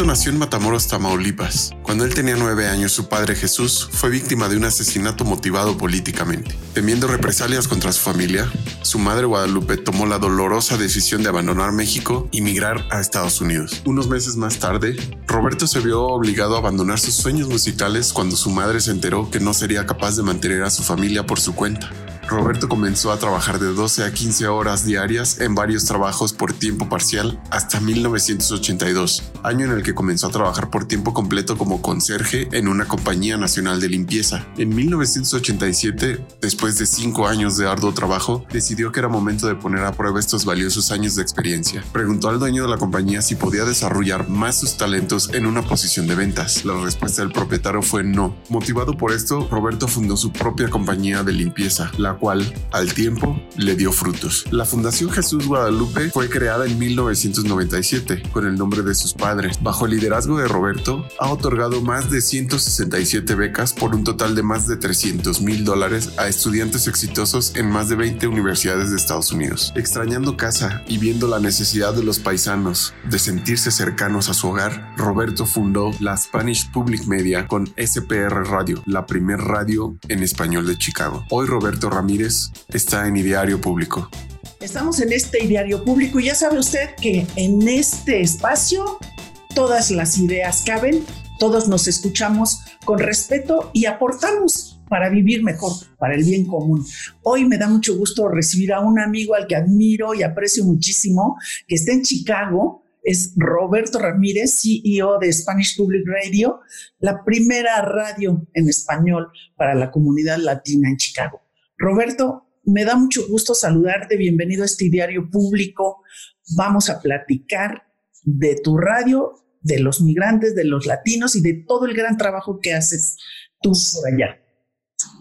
Roberto nació en Matamoros, Tamaulipas. Cuando él tenía nueve años, su padre Jesús fue víctima de un asesinato motivado políticamente. Temiendo represalias contra su familia, su madre Guadalupe tomó la dolorosa decisión de abandonar México y migrar a Estados Unidos. Unos meses más tarde, Roberto se vio obligado a abandonar sus sueños musicales cuando su madre se enteró que no sería capaz de mantener a su familia por su cuenta. Roberto comenzó a trabajar de 12 a 15 horas diarias en varios trabajos por tiempo parcial hasta 1982, año en el que comenzó a trabajar por tiempo completo como conserje en una compañía nacional de limpieza. En 1987, después de cinco años de arduo trabajo, decidió que era momento de poner a prueba estos valiosos años de experiencia. Preguntó al dueño de la compañía si podía desarrollar más sus talentos en una posición de ventas. La respuesta del propietario fue no. Motivado por esto, Roberto fundó su propia compañía de limpieza, la cual, al tiempo, le dio frutos. La Fundación Jesús Guadalupe fue creada en 1997 con el nombre de sus padres. Bajo el liderazgo de Roberto, ha otorgado más de 167 becas por un total de más de 300 mil dólares a estudiantes exitosos en más de 20 universidades de Estados Unidos. Extrañando casa y viendo la necesidad de los paisanos de sentirse cercanos a su hogar, Roberto fundó la Spanish Public Media con SPR Radio, la primer radio en español de Chicago. Hoy Roberto Ramírez está en Ideario Público. Estamos en este Ideario Público y ya sabe usted que en este espacio todas las ideas caben, todos nos escuchamos con respeto y aportamos para vivir mejor, para el bien común. Hoy me da mucho gusto recibir a un amigo al que admiro y aprecio muchísimo, que está en Chicago, es Roberto Ramírez, CEO de Spanish Public Radio, la primera radio en español para la comunidad latina en Chicago. Roberto, me da mucho gusto saludarte. Bienvenido a este diario público. Vamos a platicar de tu radio, de los migrantes, de los latinos y de todo el gran trabajo que haces tú por allá.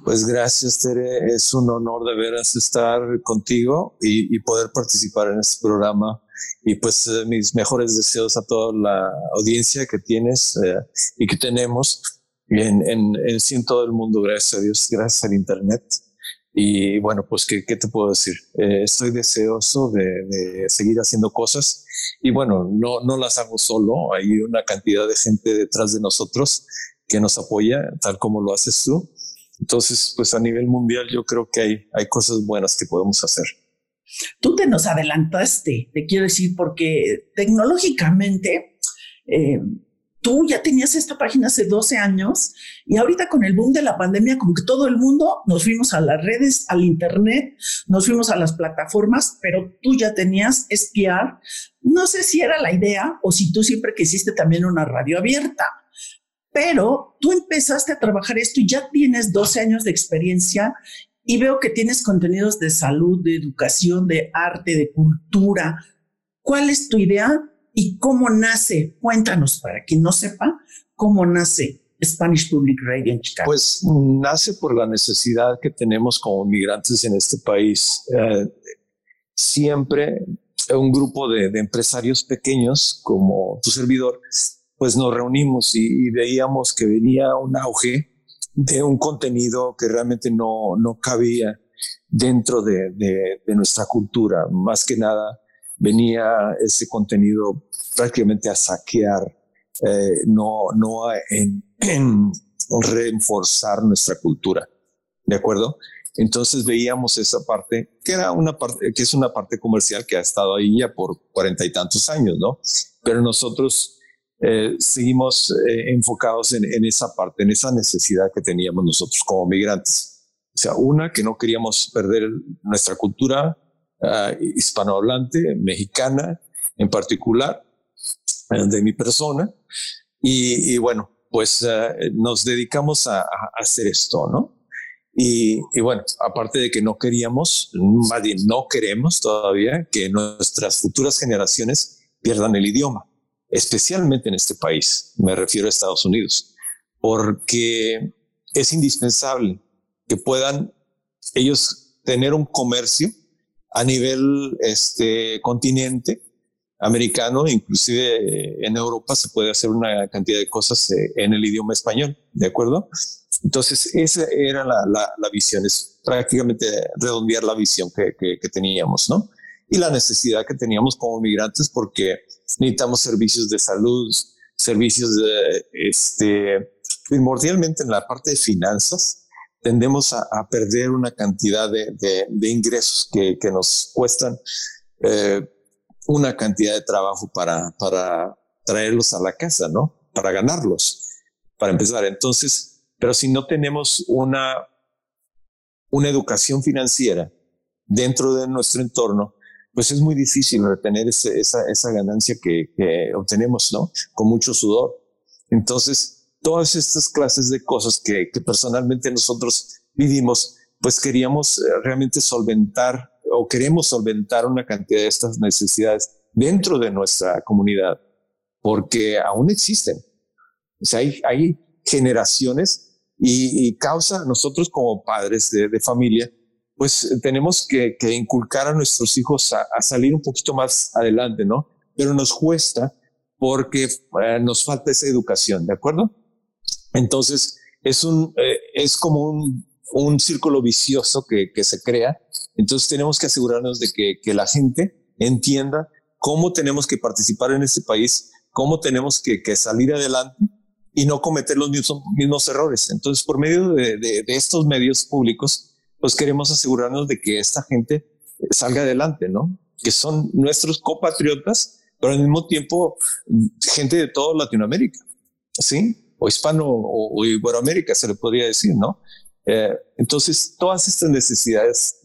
Pues gracias, Tere. Es un honor de veras estar contigo y, poder participar en este programa. Y pues eh, mis mejores deseos a toda la audiencia que tienes eh, y que tenemos en, en, en, todo el mundo. Gracias a Dios, gracias al Internet. Y bueno, pues, ¿qué, qué te puedo decir? Eh, estoy deseoso de, de, seguir haciendo cosas y bueno, no, no las hago solo, hay una cantidad de gente detrás de nosotros que nos apoya, tal como lo haces tú. Entonces, pues a nivel mundial yo creo que hay, hay cosas buenas que podemos hacer. Tú te nos adelantaste, te quiero decir, porque tecnológicamente eh, tú ya tenías esta página hace 12 años y ahorita con el boom de la pandemia, como que todo el mundo nos fuimos a las redes, al Internet, nos fuimos a las plataformas, pero tú ya tenías espiar. No sé si era la idea o si tú siempre quisiste también una radio abierta, pero tú empezaste a trabajar esto y ya tienes 12 años de experiencia y veo que tienes contenidos de salud, de educación, de arte, de cultura. ¿Cuál es tu idea ¿Y cómo nace? Cuéntanos para quien no sepa, cómo nace Spanish Public Radio en Chicago. Pues nace por la necesidad que tenemos como migrantes en este país. Eh, siempre un grupo de, empresarios pequeños como tu servidor, pues nos reunimos y, veíamos que venía un auge de un contenido que realmente no, no cabía dentro de, de nuestra cultura. Más que nada, venía ese contenido prácticamente a saquear, eh, no, no en, en, reforzar nuestra cultura. ¿De acuerdo? Entonces veíamos esa parte, que era una parte, que es una parte comercial que ha estado ahí ya por cuarenta y tantos años, ¿no? Pero nosotros eh, seguimos eh, enfocados en, en, esa parte, en esa necesidad que teníamos nosotros como migrantes. O sea, una, que no queríamos perder nuestra cultura uh, hispanohablante, mexicana en particular, eh, de mi persona. Y, bueno, pues eh, nos dedicamos a, hacer esto, ¿no? Y, bueno, aparte de que no queríamos, más bien no queremos todavía que nuestras futuras generaciones pierdan el idioma, especialmente en este país, me refiero a Estados Unidos, porque es indispensable que puedan ellos tener un comercio a nivel este continente americano, inclusive eh, en Europa se puede hacer una cantidad de cosas eh, en el idioma español, ¿de acuerdo? Entonces, esa era la, la, visión, es prácticamente redondear la visión que, que, teníamos, ¿no? Y la necesidad que teníamos como migrantes porque necesitamos servicios de salud, servicios de, este, primordialmente en la parte de finanzas, tendemos a, perder una cantidad de, de, ingresos que, que, nos cuestan eh, una cantidad de trabajo para, para traerlos a la casa, ¿no? Para ganarlos, para empezar. Entonces, pero si no tenemos una, una educación financiera dentro de nuestro entorno, pues es muy difícil retener esa, esa, ganancia que, que, obtenemos, ¿no? Con mucho sudor. Entonces, todas estas clases de cosas que, que personalmente nosotros vivimos, pues queríamos eh, realmente solventar o queremos solventar una cantidad de estas necesidades dentro de nuestra comunidad, porque aún existen. O sea, hay, hay generaciones y, causa nosotros como padres de, de familia, pues tenemos que, que, inculcar a nuestros hijos a, a, salir un poquito más adelante, ¿no? Pero nos cuesta porque eh, nos falta esa educación, ¿de acuerdo? Entonces, es, un, eh, es como un, un círculo vicioso que, que, se crea. Entonces, tenemos que asegurarnos de que, que la gente entienda cómo tenemos que participar en este país, cómo tenemos que, que salir adelante y no cometer los mismos, mismos errores. Entonces, por medio de, de, de estos medios públicos, pues queremos asegurarnos de que esta gente salga adelante, ¿no? Que son nuestros compatriotas, pero al mismo tiempo gente de toda Latinoamérica, ¿sí? O hispano o, Iberoamérica se le podría decir, ¿no? Eh, entonces, todas estas necesidades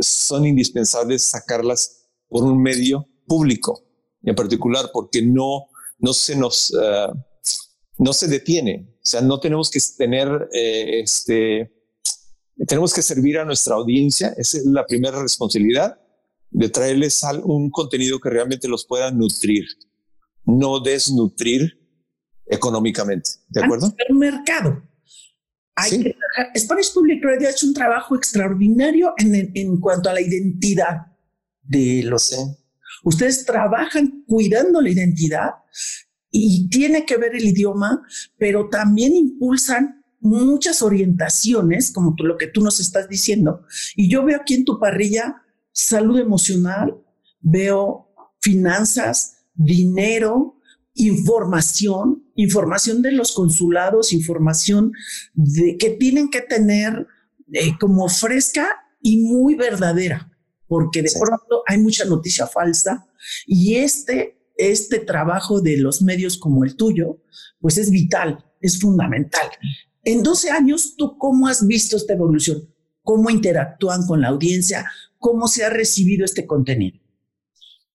son indispensables sacarlas por un medio público, en particular porque no, no se nos, eh, no se detiene. O sea, no tenemos que tener eh, este, tenemos que servir a nuestra audiencia, esa es la primera responsabilidad, de traerles un contenido que realmente los pueda nutrir, no desnutrir económicamente. ¿De acuerdo? Un mercado. Hay que, Spanish Public Radio ha hecho un trabajo extraordinario en, en cuanto a la identidad de los. Ustedes trabajan cuidando la identidad y tiene que ver el idioma, pero también impulsan muchas orientaciones, como tú, lo que tú nos estás diciendo. Y yo veo aquí en tu parrilla salud emocional, veo finanzas, dinero, información, información de los consulados, información de que tienen que tener eh, como fresca y muy verdadera, porque de pronto hay mucha noticia falsa y este este trabajo de los medios como el tuyo, pues es vital, es fundamental. En 12 años, ¿tú cómo has visto esta evolución? ¿Cómo interactúan con la audiencia? ¿Cómo se ha recibido este contenido?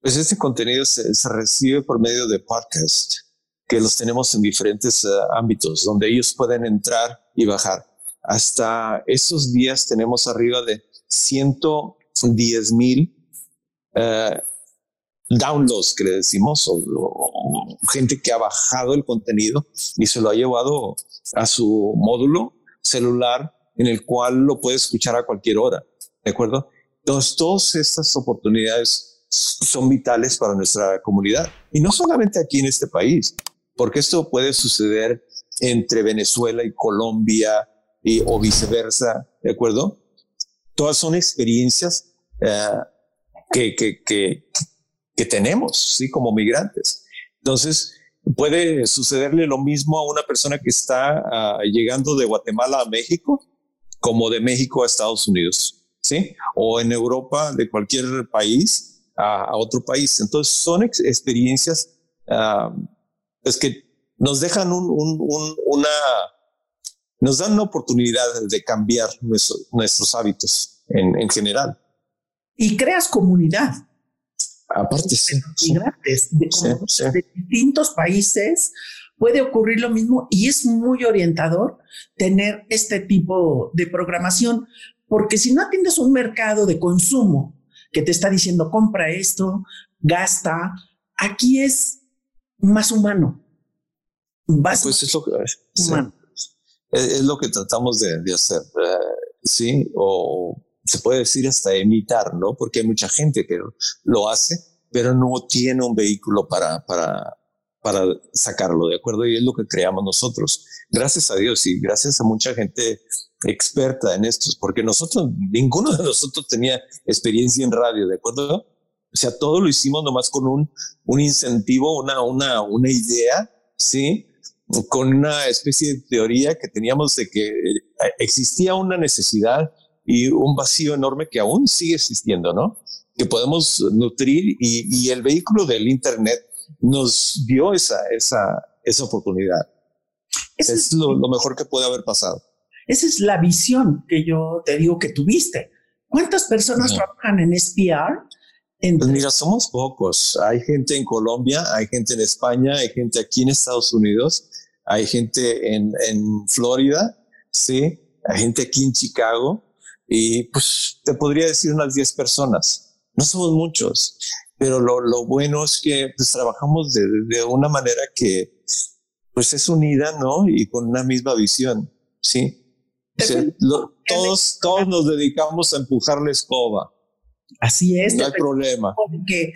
Pues este contenido se, recibe por medio de podcasts que los tenemos en diferentes eh, ámbitos donde ellos pueden entrar y bajar. Hasta esos días tenemos arriba de 110 mil uh, downloads que le decimos, o, gente que ha bajado el contenido y se lo ha llevado a su módulo celular en el cual lo puede escuchar a cualquier hora. ¿De acuerdo? Entonces, todas estas oportunidades son vitales para nuestra comunidad y no solamente aquí en este país, porque esto puede suceder entre Venezuela y Colombia y, o viceversa. ¿De acuerdo? Todas son experiencias eh, que, que, que, tenemos, sí, como migrantes. Entonces, puede sucederle lo mismo a una persona que está ah, llegando de Guatemala a México, como de México a Estados Unidos, sí, o en Europa, de cualquier país a, otro país. Entonces, son experiencias uh, pues que nos dejan una, nos dan una oportunidad de cambiar nuestros hábitos en, en general. Y creas comunidad Aparte, sí. de, distintos países puede ocurrir lo mismo y es muy orientador tener este tipo de programación, porque si no atiendes un mercado de consumo que te está diciendo compra esto, gasta, aquí es más humano. pues es lo que, es, lo que tratamos de, hacer, eh, sí, o se puede decir hasta imitar, ¿no? Porque hay mucha gente que lo hace, pero no tiene un vehículo para, para, para sacarlo, ¿de acuerdo? Y es lo que creamos nosotros. Gracias a Dios y gracias a mucha gente experta en estos, porque nosotros, ninguno de nosotros tenía experiencia en radio, ¿de acuerdo? O sea, todo lo hicimos nomás con un, un incentivo, una, una, una idea ¿sí? Con una especie de teoría que teníamos de que eh, existía una necesidad y un vacío enorme que aún sigue existiendo, ¿no? Que podemos nutrir y, el vehículo del Internet nos dio esa, esa, esa oportunidad. es, lo, mejor que puede haber pasado. Esa es la visión que yo te digo que tuviste. ¿Cuántas personas trabajan en SPR? Pues mira, somos pocos. Hay gente en Colombia, hay gente en España, hay gente aquí en Estados Unidos, hay gente en, en Florida, sí, hay gente aquí en Chicago y pues te podría decir unas 10 personas. No somos muchos, pero lo, lo bueno es que pues, trabajamos de, de, una manera que pues es unida, ¿no? Y con una misma visión, sí. todos, todos nos dedicamos a empujar la escoba. Así es. No hay problema. Porque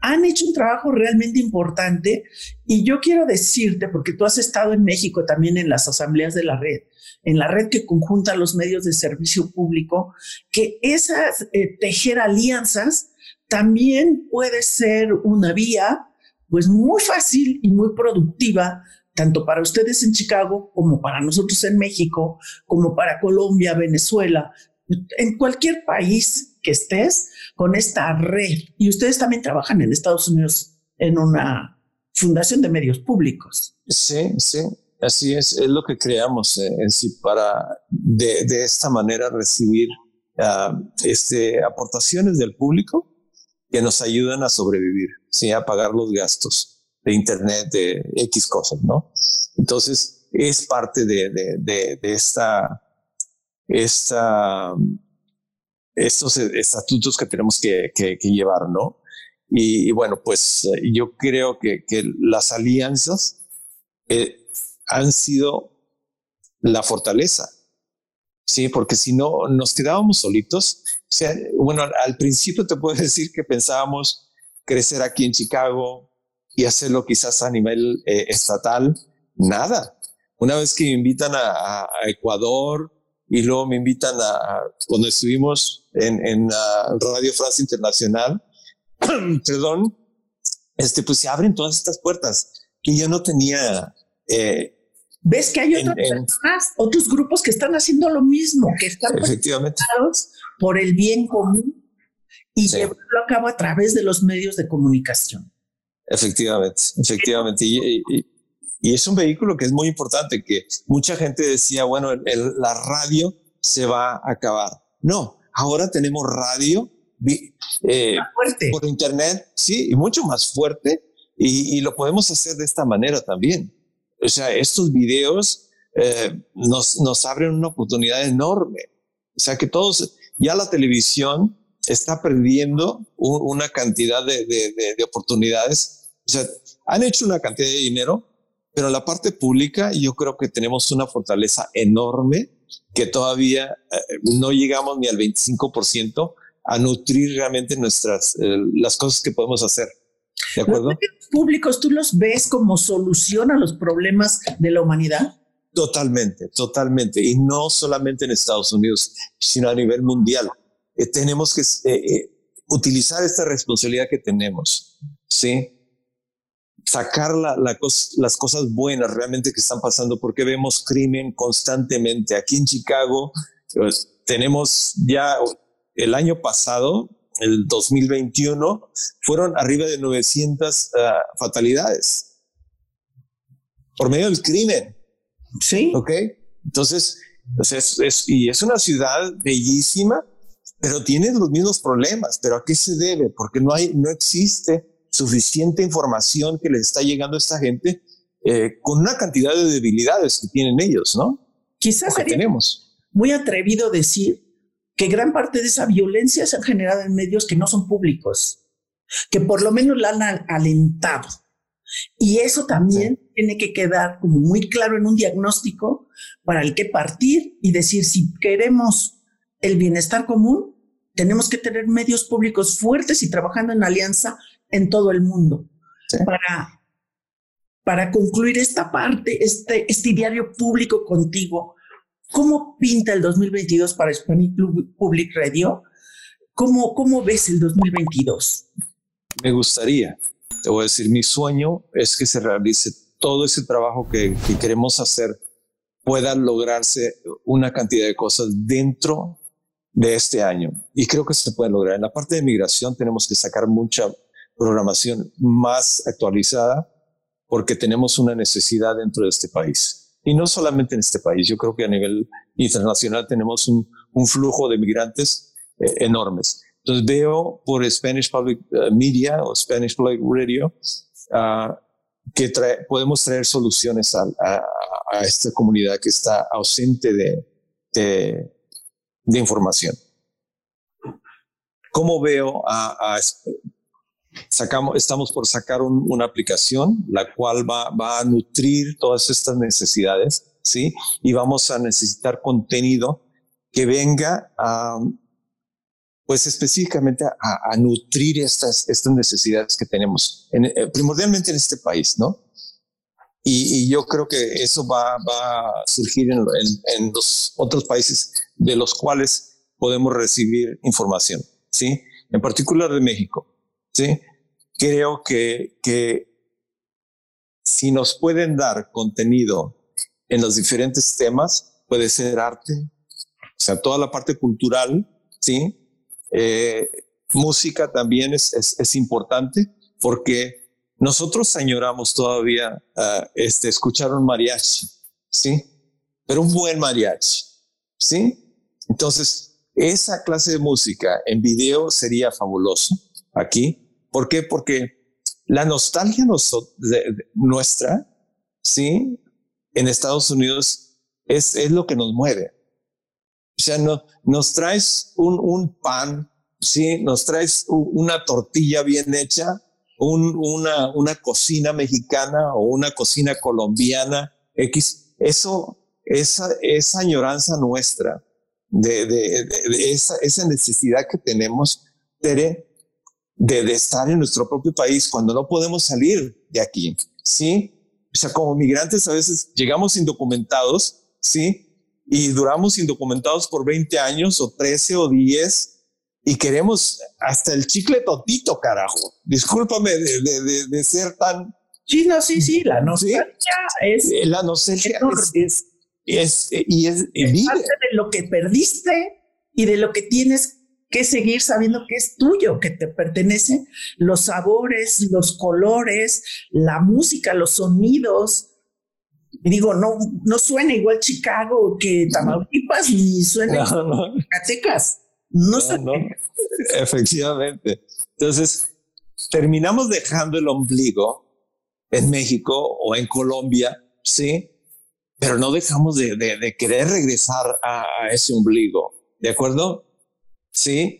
han hecho un trabajo realmente importante y yo quiero decirte, porque tú has estado en México también en las asambleas de la red, en la red que conjunta los medios de servicio público, que esas eh, tejer alianzas también puede ser una vía pues muy fácil y muy productiva tanto para ustedes en Chicago como para nosotros en México, como para Colombia, Venezuela, en cualquier país que estés con esta red. Y ustedes también trabajan en Estados Unidos en una fundación de medios públicos. Sí, sí, así es, es lo que creamos eh, en sí para de, de, esta manera recibir uh, este, aportaciones del público que nos ayudan a sobrevivir, ¿sí? a pagar los gastos de Internet, de X cosas, ¿no? Entonces, es parte de, de, de, de esta esta, estos estatutos que tenemos que, que, llevar, ¿no? Y, bueno, pues yo creo que, que las alianzas eh, han sido la fortaleza, ¿sí? Porque si no, nos quedábamos solitos. O sea, bueno, al principio te puedo decir que pensábamos crecer aquí en Chicago y hacerlo quizás a nivel eh, estatal. Nada. Una vez que me invitan a, a Ecuador, y luego me invitan a, cuando estuvimos en, Radio France Internacional, perdón, este, pues se abren todas estas puertas que yo no tenía. Eh, Ves que hay otras otros grupos que están haciendo lo mismo, que están efectivamente por el bien común y llevarlo a cabo a través de los medios de comunicación. Efectivamente, efectivamente. y, y es un vehículo que es muy importante, que mucha gente decía, bueno, la radio se va a acabar. No, ahora tenemos radio eh, por internet, sí, y mucho más fuerte, y, lo podemos hacer de esta manera también. O sea, estos videos eh, nos, nos abren una oportunidad enorme. O sea, que todos, ya la televisión está perdiendo una cantidad de, de, de oportunidades. O sea, han hecho una cantidad de dinero, pero en la parte pública yo creo que tenemos una fortaleza enorme que todavía eh, no llegamos ni al 25% a nutrir realmente nuestras, eh, las cosas que podemos hacer. ¿De acuerdo? ¿Los medios públicos tú los ves como solución a los problemas de la humanidad? Totalmente, totalmente. Y no solamente en Estados Unidos, sino a nivel mundial. Eh, tenemos que utilizar esta responsabilidad que tenemos. Sí sacar las cosas buenas realmente que están pasando, porque vemos crimen constantemente. Aquí en Chicago pues, tenemos ya el año pasado, el 2021, fueron arriba de 900 ah, fatalidades por medio del crimen. Sí. Ok. Entonces, es, y es una ciudad bellísima, pero tiene los mismos problemas. ¿Pero a qué se debe? Porque no hay, no existe suficiente información que les está llegando a esta gente eh, con una cantidad de debilidades que tienen ellos, ¿no? Quizás tenemos. muy atrevido decir que gran parte de esa violencia se ha generado en medios que no son públicos, que por lo menos la han alentado. Y eso también tiene que quedar como muy claro en un diagnóstico para el que partir y decir si queremos el bienestar común, tenemos que tener medios públicos fuertes y trabajando en alianza en todo el mundo. Para, para concluir esta parte, este, este diario público contigo, ¿cómo pinta el 2022 para Hispanic Public Radio? ¿Cómo, ¿Cómo ves el 2022? Me gustaría, te voy a decir, mi sueño es que se realice todo ese trabajo que, que queremos hacer pueda lograrse una cantidad de cosas dentro de este año. Y creo que se puede lograr. En la parte de migración tenemos que sacar mucha programación más actualizada porque tenemos una necesidad dentro de este país. Y no solamente en este país, yo creo que a nivel internacional tenemos un, flujo de migrantes eh, enormes. Entonces veo por Spanish Public eh, Media o Spanish Public Radio uh, que podemos traer soluciones a, esta comunidad que está ausente de, información. ¿Cómo veo a sacamos, estamos por sacar un, una aplicación la cual va, va, a nutrir todas estas necesidades, ¿sí? Y vamos a necesitar contenido que venga a, pues específicamente a, a nutrir estas, estas necesidades que tenemos, en, eh, primordialmente en este país, ¿no? Y, y, yo creo que eso va, va a surgir en, en, en, los otros países de los cuales podemos recibir información, ¿sí? En particular de México. ¿Sí? Creo que, que si nos pueden dar contenido en los diferentes temas, puede ser arte, o sea, toda la parte cultural, ¿sí? Eh, música también es, es, importante porque nosotros añoramos todavía uh, este, escuchar un mariachi, ¿sí? Pero un buen mariachi, ¿sí? Entonces, esa clase de música en video sería fabuloso aquí ¿Por qué? Porque la nostalgia nuestra, ¿sí? En Estados Unidos es, es lo que nos mueve. O sea, no, nos traes un, un pan, ¿sí? Nos traes una tortilla bien hecha, un, una, una cocina mexicana o una cocina colombiana, X. Eso, esa, esa añoranza nuestra, de, de, de, de esa, esa necesidad que tenemos, Tere, de, de, estar en nuestro propio país cuando no podemos salir de aquí, ¿sí? O sea, como migrantes a veces llegamos indocumentados, ¿sí? Y duramos indocumentados por 20 años o 13 o 10 y queremos hasta el chicle totito, carajo. Discúlpame de, de, de ser tan... Sí, no, sí, sí, la nostalgia ¿sí? es... Eh, la nostalgia es, es, es, y es, es parte de lo que perdiste y de lo que tienes que seguir sabiendo que es tuyo, que te pertenece, los sabores, los colores, la música, los sonidos. Digo, no, no suena igual Chicago que Tamaulipas, ni suena no, no. Zacatecas. No, no, Efectivamente. Entonces, terminamos dejando el ombligo en México o en Colombia, sí, pero no dejamos de, de, de querer regresar a, a ese ombligo, ¿de acuerdo? ¿Sí?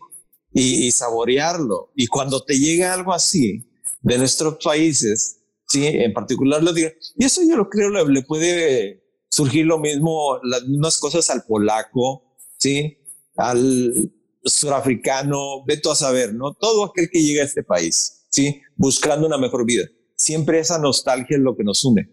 Y, saborearlo. Y cuando te llega algo así de nuestros países, ¿sí? En particular lo digo, y eso yo lo creo, le, le, puede surgir lo mismo, las mismas cosas al polaco, ¿sí? Al surafricano, ve tú a saber, ¿no? Todo aquel que llega a este país, ¿sí? Buscando una mejor vida. Siempre esa nostalgia es lo que nos une,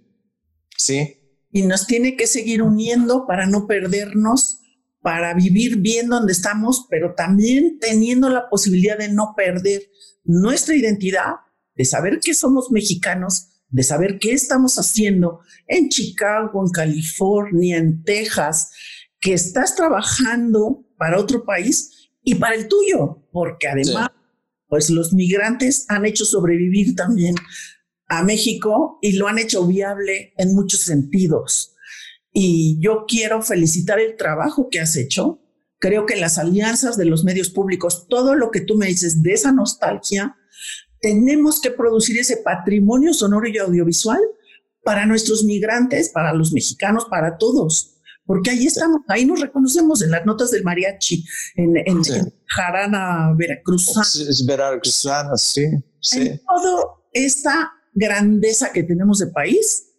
¿sí? Y nos tiene que seguir uniendo para no perdernos para vivir bien donde estamos, pero también teniendo la posibilidad de no perder nuestra identidad, de saber que somos mexicanos, de saber qué estamos haciendo en Chicago, en California, en Texas, que estás trabajando para otro país y para el tuyo, porque además, sí. pues los migrantes han hecho sobrevivir también a México y lo han hecho viable en muchos sentidos. Y yo quiero felicitar el trabajo que has hecho. Creo que las alianzas de los medios públicos, todo lo que tú me dices de esa nostalgia, tenemos que producir ese patrimonio sonoro y audiovisual para nuestros migrantes, para los mexicanos, para todos. Porque ahí estamos, ahí nos reconocemos en las notas del mariachi, en, en, sí. en jarana veracruzana. Es veracruzana, sí, sí. En todo esta grandeza que tenemos de país,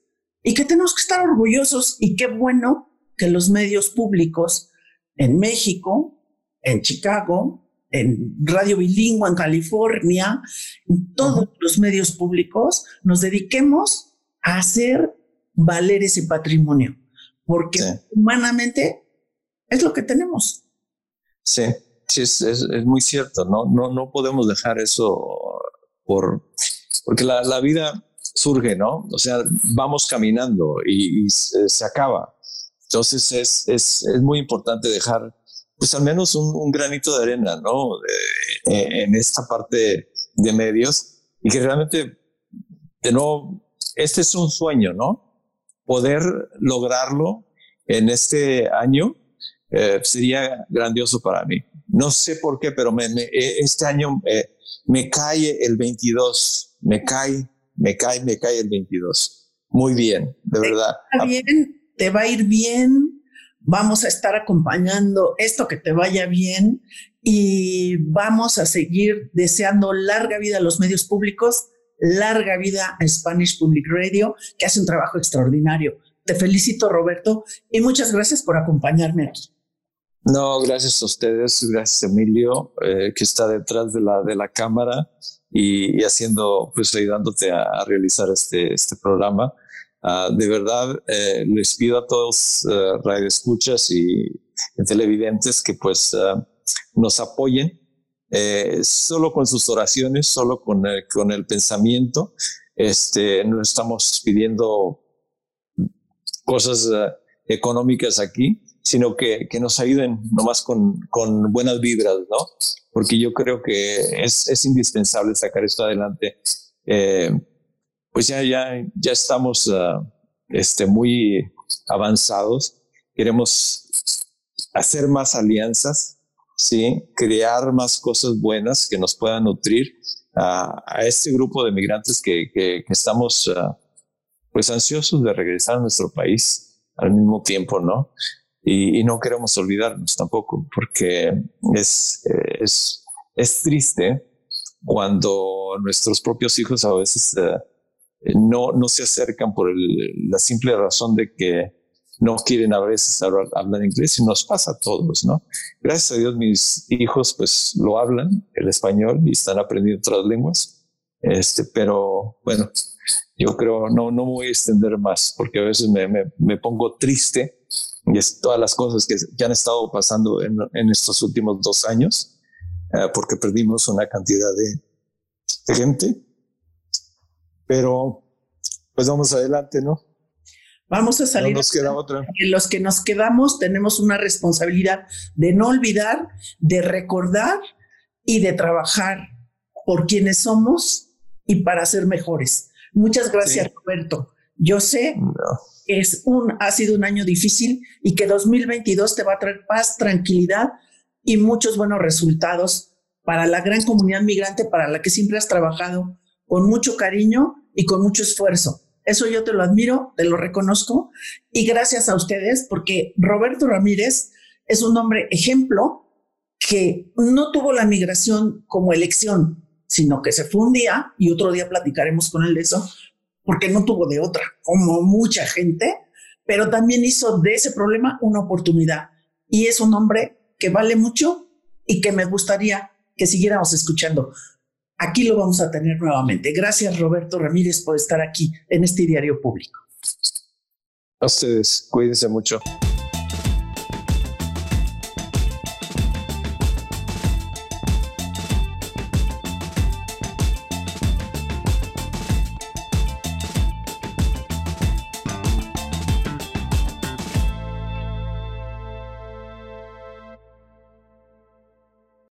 y que tenemos que estar orgullosos y qué bueno que los medios públicos en México, en Chicago, en Radio Bilingüe, en California, en todos los medios públicos, nos dediquemos a hacer valer ese patrimonio, porque sí. humanamente es lo que tenemos. Sí, sí, es, es, es, muy cierto, ¿no? No, no podemos dejar eso por, porque la, la vida surge, ¿no? O sea, vamos caminando y, se, acaba. Entonces es, es, es, muy importante dejar, pues al menos un, granito de arena, ¿no? en esta parte de medios y que realmente, de este es un sueño, ¿no? Poder lograrlo en este año eh, sería grandioso para mí. No sé por qué, pero eh, este año eh, me cae el 22, me cae, me cae, me cae el 22. Muy bien, de verdad. Está bien, te va a ir bien. Vamos a estar acompañando esto que te vaya bien y vamos a seguir deseando larga vida a los medios públicos, larga vida a Spanish Public Radio, que hace un trabajo extraordinario. Te felicito, Roberto, y muchas gracias por acompañarme aquí. No, gracias a ustedes, gracias Emilio, eh, que está detrás de la, de la cámara y, haciendo, pues ayudándote a, realizar este, este programa. Ah, de verdad, eh, les pido a todos uh, radioescuchas y, televidentes que pues ah, nos apoyen solo con sus oraciones, solo con el, con el pensamiento. Este, no estamos pidiendo cosas económicas aquí, sino que, que nos ayuden nomás con, con buenas vibras, ¿no? Porque yo creo que es, es indispensable sacar esto adelante. Eh, pues ya, ya, ya estamos uh, este, muy avanzados. Queremos hacer más alianzas, ¿sí? crear más cosas buenas que nos puedan nutrir a, a este grupo de migrantes que, que, que estamos uh, pues ansiosos de regresar a nuestro país al mismo tiempo, ¿no? Y, no queremos olvidarnos tampoco, porque es, es, es triste cuando nuestros propios hijos a veces eh, no, no se acercan por la simple razón de que no quieren a veces hablar, hablar, inglés y nos pasa a todos, ¿no? Gracias a Dios mis hijos pues lo hablan, el español, y están aprendiendo otras lenguas, este, pero bueno, yo creo, no, no me voy a extender más porque a veces me, me, me pongo triste y es todas las cosas que, que han estado pasando en, en, estos últimos dos años, eh, porque perdimos una cantidad de, de, gente. Pero pues vamos adelante, ¿no? Vamos a salir. No nos queda otra. Los que nos quedamos tenemos una responsabilidad de no olvidar, de recordar y de trabajar por quienes somos y para ser mejores. Muchas gracias, Roberto. Yo sé que es un, ha sido un año difícil y que 2022 te va a traer paz, tranquilidad y muchos buenos resultados para la gran comunidad migrante para la que siempre has trabajado con mucho cariño y con mucho esfuerzo. Eso yo te lo admiro, te lo reconozco y gracias a ustedes porque Roberto Ramírez es un hombre ejemplo que no tuvo la migración como elección, sino que se fue un día y otro día platicaremos con él de eso, porque no tuvo de otra, como mucha gente, pero también hizo de ese problema una oportunidad. Y es un hombre que vale mucho y que me gustaría que siguiéramos escuchando. Aquí lo vamos a tener nuevamente. Gracias, Roberto Ramírez, por estar aquí en este diario público. A ustedes, cuídense mucho.